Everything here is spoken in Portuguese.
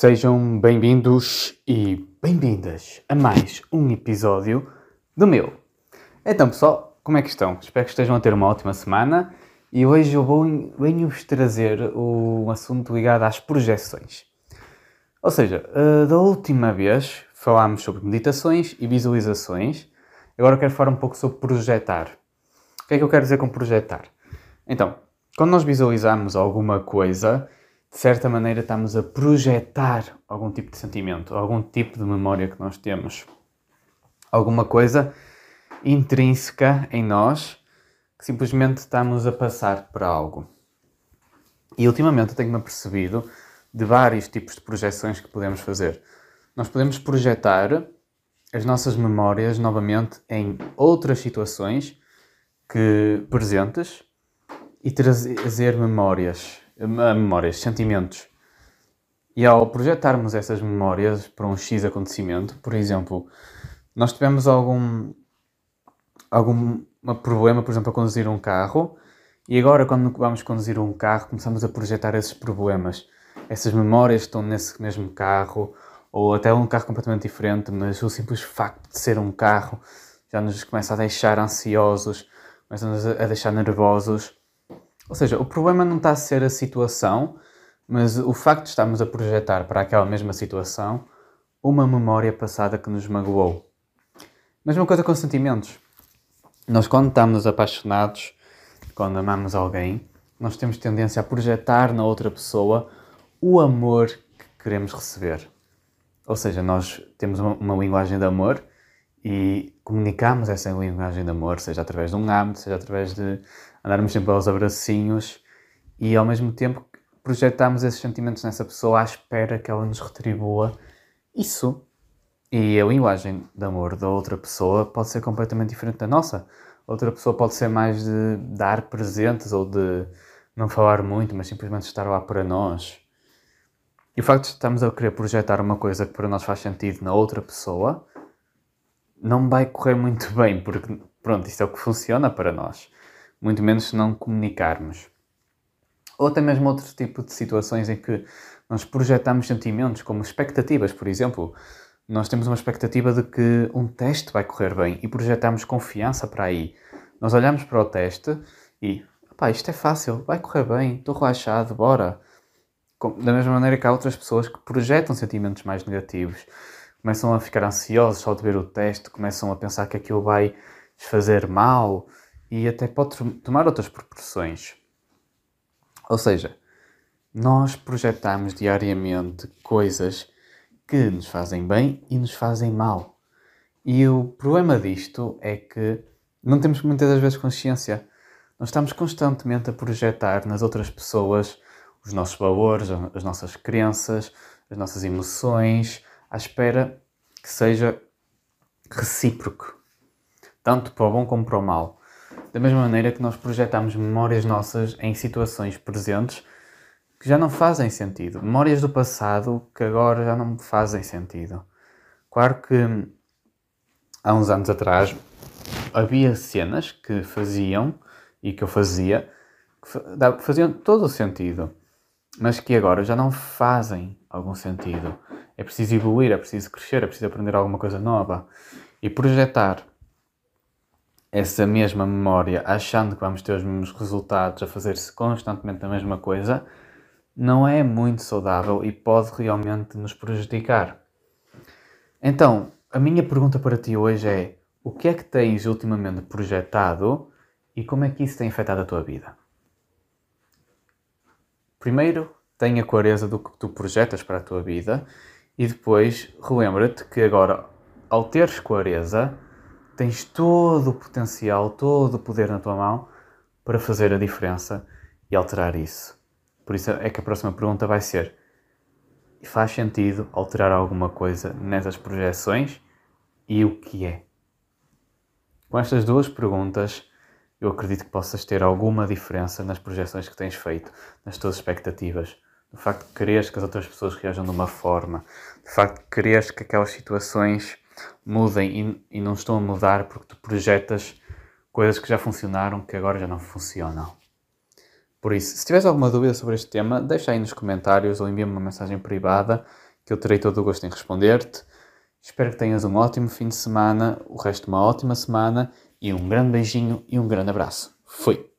Sejam bem-vindos e bem-vindas a mais um episódio do meu. Então, pessoal, como é que estão? Espero que estejam a ter uma ótima semana e hoje eu vou venho-vos trazer um assunto ligado às projeções. Ou seja, eh, da última vez falámos sobre meditações e visualizações, agora eu quero falar um pouco sobre projetar. O que é que eu quero dizer com projetar? Então, quando nós visualizamos alguma coisa, de certa maneira estamos a projetar algum tipo de sentimento, algum tipo de memória que nós temos. Alguma coisa intrínseca em nós que simplesmente estamos a passar para algo. E ultimamente eu tenho-me apercebido de vários tipos de projeções que podemos fazer. Nós podemos projetar as nossas memórias novamente em outras situações que presentes e trazer memórias, memórias, sentimentos. E ao projetarmos essas memórias para um X acontecimento, por exemplo, nós tivemos algum, algum problema, por exemplo, a conduzir um carro, e agora, quando vamos conduzir um carro, começamos a projetar esses problemas. Essas memórias estão nesse mesmo carro, ou até um carro completamente diferente, mas o simples facto de ser um carro já nos começa a deixar ansiosos, começa-nos a deixar nervosos. Ou seja, o problema não está a ser a situação, mas o facto de estarmos a projetar para aquela mesma situação uma memória passada que nos magoou. Mesma coisa com sentimentos. Nós, quando estamos apaixonados, quando amamos alguém, nós temos tendência a projetar na outra pessoa o amor que queremos receber. Ou seja, nós temos uma, uma linguagem de amor e comunicamos essa linguagem de amor, seja através de um âmbito, seja através de andarmos sempre aos abracinhos e ao mesmo tempo projetamos esses sentimentos nessa pessoa à espera que ela nos retribua isso. E a linguagem de amor da outra pessoa pode ser completamente diferente da nossa. Outra pessoa pode ser mais de dar presentes ou de não falar muito, mas simplesmente estar lá para nós. E o facto de estarmos a querer projetar uma coisa que para nós faz sentido na outra pessoa não vai correr muito bem, porque pronto, isto é o que funciona para nós muito menos se não comunicarmos. Ou até mesmo outro tipo de situações em que nós projetamos sentimentos, como expectativas, por exemplo. Nós temos uma expectativa de que um teste vai correr bem e projetamos confiança para aí. Nós olhamos para o teste e, pá, isto é fácil, vai correr bem, estou relaxado, bora. Da mesma maneira que há outras pessoas que projetam sentimentos mais negativos, começam a ficar ansiosos só de ver o teste, começam a pensar que aquilo vai fazer mal, e até pode tomar outras proporções. Ou seja, nós projetamos diariamente coisas que nos fazem bem e nos fazem mal. E o problema disto é que não temos muitas das vezes consciência. Nós estamos constantemente a projetar nas outras pessoas os nossos valores, as nossas crenças, as nossas emoções, à espera que seja recíproco, tanto para o bom como para o mal. Da mesma maneira que nós projetamos memórias nossas em situações presentes que já não fazem sentido. Memórias do passado que agora já não fazem sentido. Claro que há uns anos atrás havia cenas que faziam e que eu fazia que faziam todo o sentido, mas que agora já não fazem algum sentido. É preciso evoluir, é preciso crescer, é preciso aprender alguma coisa nova e projetar essa mesma memória, achando que vamos ter os mesmos resultados, a fazer-se constantemente a mesma coisa, não é muito saudável e pode realmente nos prejudicar. Então, a minha pergunta para ti hoje é: o que é que tens ultimamente projetado e como é que isso tem afetado a tua vida? Primeiro, tenha clareza do que tu projetas para a tua vida e depois relembra-te que agora, ao teres clareza, tens todo o potencial, todo o poder na tua mão para fazer a diferença e alterar isso. Por isso é que a próxima pergunta vai ser: faz sentido alterar alguma coisa nessas projeções e o que é? Com estas duas perguntas, eu acredito que possas ter alguma diferença nas projeções que tens feito, nas tuas expectativas. Do facto de quereres que as outras pessoas reajam de uma forma, do facto de quereres que aquelas situações mudem e, e não estão a mudar porque tu projetas coisas que já funcionaram que agora já não funcionam. Por isso, se tiveres alguma dúvida sobre este tema, deixa aí nos comentários ou envia-me uma mensagem privada que eu terei todo o gosto em responder-te. Espero que tenhas um ótimo fim de semana, o resto uma ótima semana e um grande beijinho e um grande abraço. Fui!